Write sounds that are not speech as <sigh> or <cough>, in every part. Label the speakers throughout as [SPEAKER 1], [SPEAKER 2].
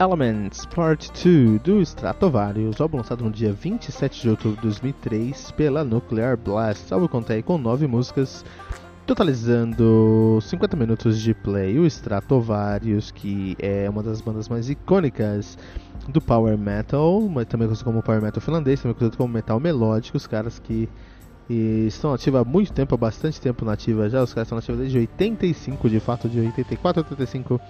[SPEAKER 1] Elements Part 2 do Stratovarius, álbum lançado no dia 27 de outubro de 2003 pela Nuclear Blast. Álbum contém com 9 músicas, totalizando 50 minutos de play. O Stratovarius, que é uma das bandas mais icônicas do Power Metal, mas também conhecido como Power Metal finlandês, também conhecido como Metal Melódico, os caras que e estão ativos há muito tempo, há bastante tempo nativa já. Os caras estão nativos desde 85, de fato, de 84 a 85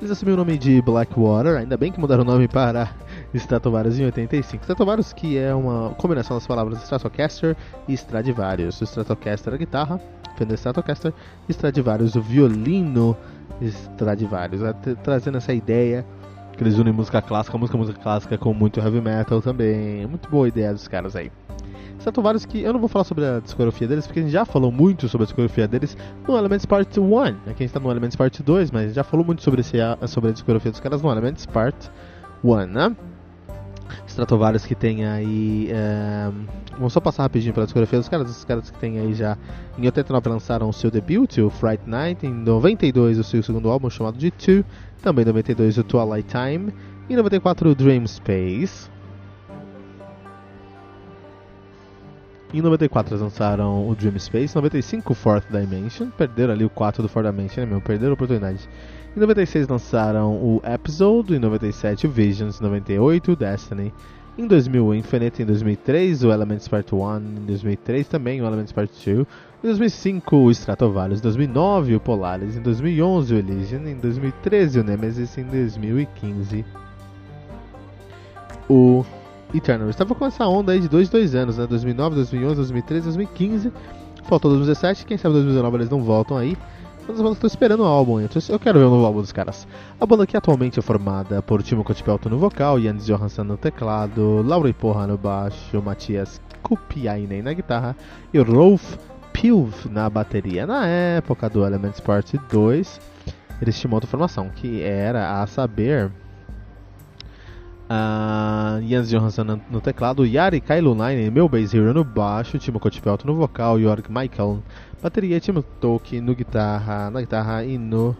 [SPEAKER 1] eles assumiram o nome de Blackwater, ainda bem que mudaram o nome para Stratovarius em 85. Stratovarius que é uma combinação das palavras Stratocaster e Stradivarius. O Stratocaster é a guitarra, Fender Stratocaster, Stradivarius o violino Stradivarius. Trazendo essa ideia que eles unem música clássica, música música clássica com muito heavy metal também. Muito boa ideia dos caras aí. Stratovarius que eu não vou falar sobre a discografia deles, porque a gente já falou muito sobre a discografia deles no Elements Part 1. Aqui a gente está no Elements Part 2, mas já falou muito sobre, esse, sobre a discografia dos caras no Elements Part 1, né? Stratovarius que tem aí. É... Vamos só passar rapidinho pela discografia dos caras. Os caras que tem aí já. Em 89 lançaram o seu debut, o Fright Night. Em 92 o seu segundo álbum chamado de Two. Também em 92 o Twilight Time. Em 94 o Dream Space. Em 94 eles lançaram o Dream Space, em 95 o Fourth Dimension, perderam ali o 4 do Fourth Dimension, né, meu? Perderam a oportunidade. Em 96 lançaram o Episode, em 97 o Visions, em 98 o Destiny, em 2000 o Infinite, em 2003 o Elements Part 1, em 2003 também o Elements Part 2, em 2005 o Stratovarius, em 2009 o Polaris, em 2011 o Elysian, em 2013 o Nemesis, em 2015 o Eternal. Estava com essa onda aí de 2 2 anos, né? 2009, 2011, 2013, 2015. Faltou 2017, quem sabe 2019 eles não voltam aí. Mas eu estou esperando o álbum, eu quero ver o novo álbum dos caras. A banda que atualmente é formada por Timo Kotipelto no vocal, Jens Johansson no teclado, Laura Porra no baixo, Matias Kupiainen na guitarra e Rolf Pilv na bateria. Na época do Elements Part 2, eles tinham outra formação, que era a saber Uh, Jens Johansson no, teclado, Yari Kailunainen, meu bass hero no baixo, Timo Kotipelto no vocal, Jorg Michael bateria, Timo Tolkien no guitarra, na guitarra e no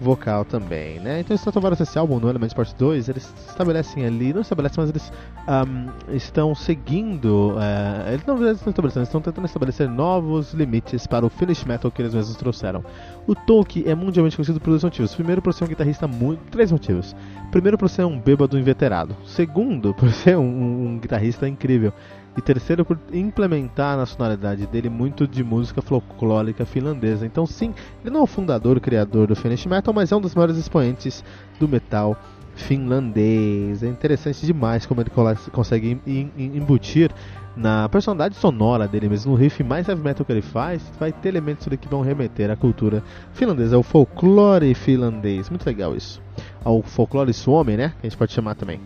[SPEAKER 1] vocal também, né? Então eles trataram esse álbum no Elements Part 2, eles estabelecem ali, não estabelecem, mas eles um, estão seguindo, uh, eles não estão estabelecendo, eles estão tentando estabelecer novos limites para o finish metal que eles mesmos trouxeram. O Tolkien é mundialmente conhecido por dois motivos. Primeiro, por ser um guitarrista muito. Três motivos. Primeiro, por ser um bêbado inveterado. Segundo, <laughs> por ser um, um guitarrista incrível. E terceiro, por implementar na sonoridade dele muito de música folclórica finlandesa. Então, sim, ele não é o fundador, o criador do Finnish Metal, mas é um dos maiores expoentes do metal finlandês. É interessante demais como ele consegue embutir na personalidade sonora dele mesmo, no riff mais heavy metal que ele faz, vai ter elementos que vão remeter à cultura finlandesa, ao folclore finlandês. Muito legal isso. Ao folclore suomi, né? Que a gente pode chamar também.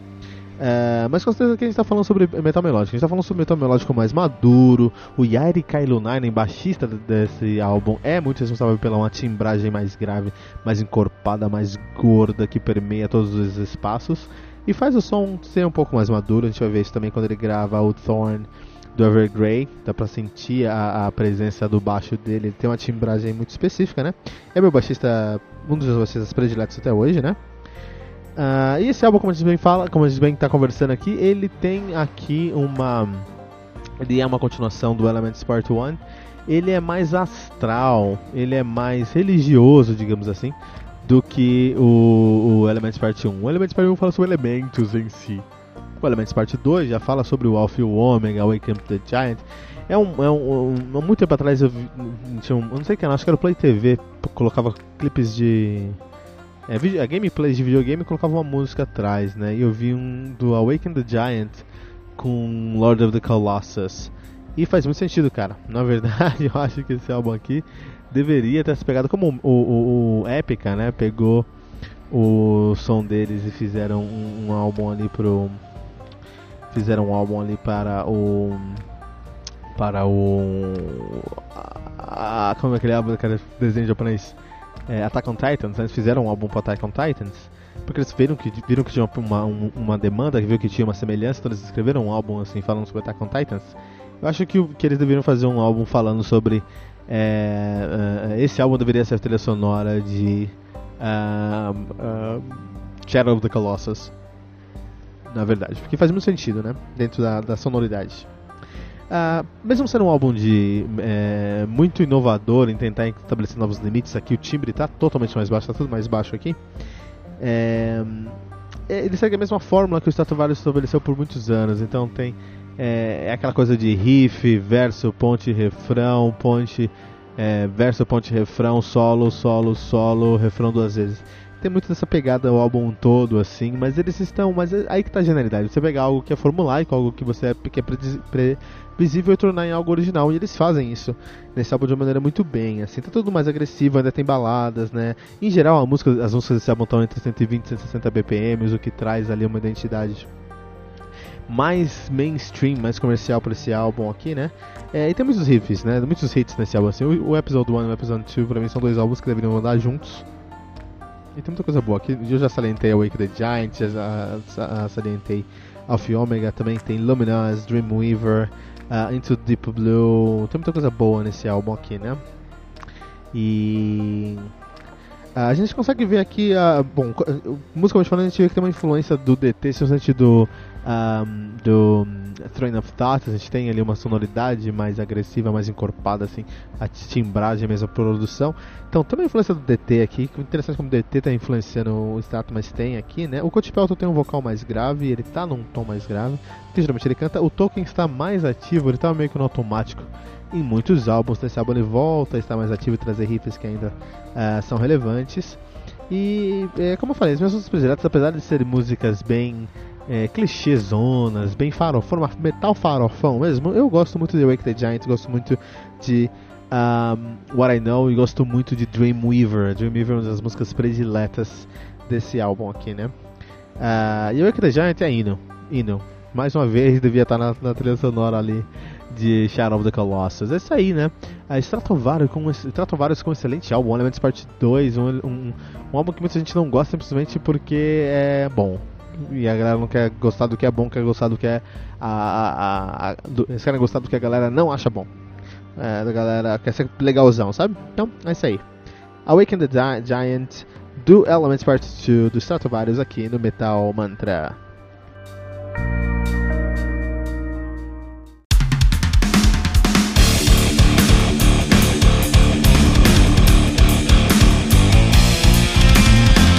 [SPEAKER 1] É, mas com certeza que a gente está falando sobre metal melódico. A gente está falando sobre metal melódico mais maduro. O Yari Kailunainen, baixista desse álbum, é muito responsável pela uma timbragem mais grave, mais encorpada, mais gorda, que permeia todos os espaços. E faz o som ser um pouco mais maduro. A gente vai ver isso também quando ele grava o Thorn do Evergrey. Dá pra sentir a, a, presença do baixo dele. Ele tem uma timbragem muito específica, né? É meu baixista, um dos meus baixistas prediletos até hoje, né? Uh, e esse álbum, como a gente bem fala, como a gente bem está conversando aqui, ele tem aqui uma. Ele é uma continuação do Elements Part 1. Ele é mais astral, ele é mais religioso, digamos assim, do que o, o Elements Part 1. O Elements Part 1 fala sobre elementos em si. O Elements Part 2 já fala sobre o Alpha e o Omega, Wake Up the Giant. É um, é um, um, muito tempo atrás eu, vi, tinha um, eu não sei o que, acho que era o Play TV, colocava clipes de é, a gameplays de videogame colocava uma música atrás, né? E eu vi um do Awaken the Giant com Lord of the Colossus. E faz muito sentido, cara. Na verdade, <laughs> eu acho que esse álbum aqui deveria ter se pegado como o, o, o Epica, né? Pegou o som deles e fizeram um, um álbum ali pro. Fizeram um álbum ali para o. Para o. A, como é aquele álbum, cara? Desenho japonês? É, Attack on Titans, eles fizeram um álbum para Attack on Titans, porque eles viram que, viram que tinha uma, uma, uma demanda, viram que tinha uma semelhança, então eles escreveram um álbum assim falando sobre Attack on Titans. Eu acho que, que eles deveriam fazer um álbum falando sobre. É, uh, esse álbum deveria ser a trilha sonora de uh, uh, Shadow of the Colossus. Na verdade, porque faz muito sentido, né? Dentro da, da sonoridade. Uh, mesmo sendo um álbum de é, muito inovador em tentar estabelecer novos limites, aqui o timbre está totalmente mais baixo, está tudo mais baixo aqui. É, ele segue a mesma fórmula que o Stratovarius estabeleceu por muitos anos, então tem é, é aquela coisa de riff, verso, ponte, refrão, ponte, é, verso, ponte, refrão, solo, solo, solo, refrão duas vezes tem muito dessa pegada o álbum todo, assim, mas eles estão. Mas é aí que tá a genialidade. Você pegar algo que é formulaico, algo que você é, que é previsível e tornar em algo original. E eles fazem isso nesse álbum de uma maneira muito bem. Assim, tá tudo mais agressivo, ainda tem baladas, né? Em geral, a música, as músicas desse álbum estão entre 120 e 160 BPMs, o que traz ali uma identidade mais mainstream, mais comercial para esse álbum aqui, né? É, e tem muitos riffs, né? Muitos hits nesse álbum. Assim, o, o Episode 1 e o Episode 2 pra mim são dois álbuns que deveriam andar juntos. E tem muita coisa boa aqui. Eu já salientei Wake the Giant, já salientei Alpha Omega, também tem Luminous, Dreamweaver, uh, Into Deep Blue. Tem muita coisa boa nesse álbum aqui, né? E. Uh, a gente consegue ver aqui, uh, bom, musicalmente falando, a gente vê que tem uma influência do DT, no sentido um, do Train of Thought, a gente tem ali uma sonoridade mais agressiva, mais encorpada, assim, a timbragem a produção. Então, tem uma influência do DT aqui, interessante como o DT está influenciando o Stato, mas tem aqui, né? O Coach Pelton tem um vocal mais grave, ele está num tom mais grave, que geralmente ele canta. O Tolkien está mais ativo, ele está meio que no automático em muitos álbuns. Nesse álbum ele volta a estar mais ativo e trazer riffs que ainda uh, são relevantes. E, é, como eu falei, as minhas músicas apesar de serem músicas bem é, clichêzonas, bem farofão, metal farofão mesmo. Eu gosto muito de Wake the Giant, gosto muito de um, What I Know e gosto muito de Dreamweaver. Dreamweaver é uma das músicas prediletas desse álbum aqui, né? Uh, e Wake the Giant é hino, hino. Mais uma vez devia estar na, na trilha sonora ali de Shadow of the Colossus. É isso aí, né? A Stratovarius com, Stratovarius com um excelente álbum, Elements Part 2, um, um, um álbum que muita gente não gosta simplesmente porque é bom e a galera não quer gostar do que é bom, quer gostar do que é a, a, a do, eles querem gostar do que a galera não acha bom. É, a galera quer ser legalzão, sabe? Então, é isso aí. Awaken the Giant do Elements Part 2 do Stratovarius aqui no Metal Mantra.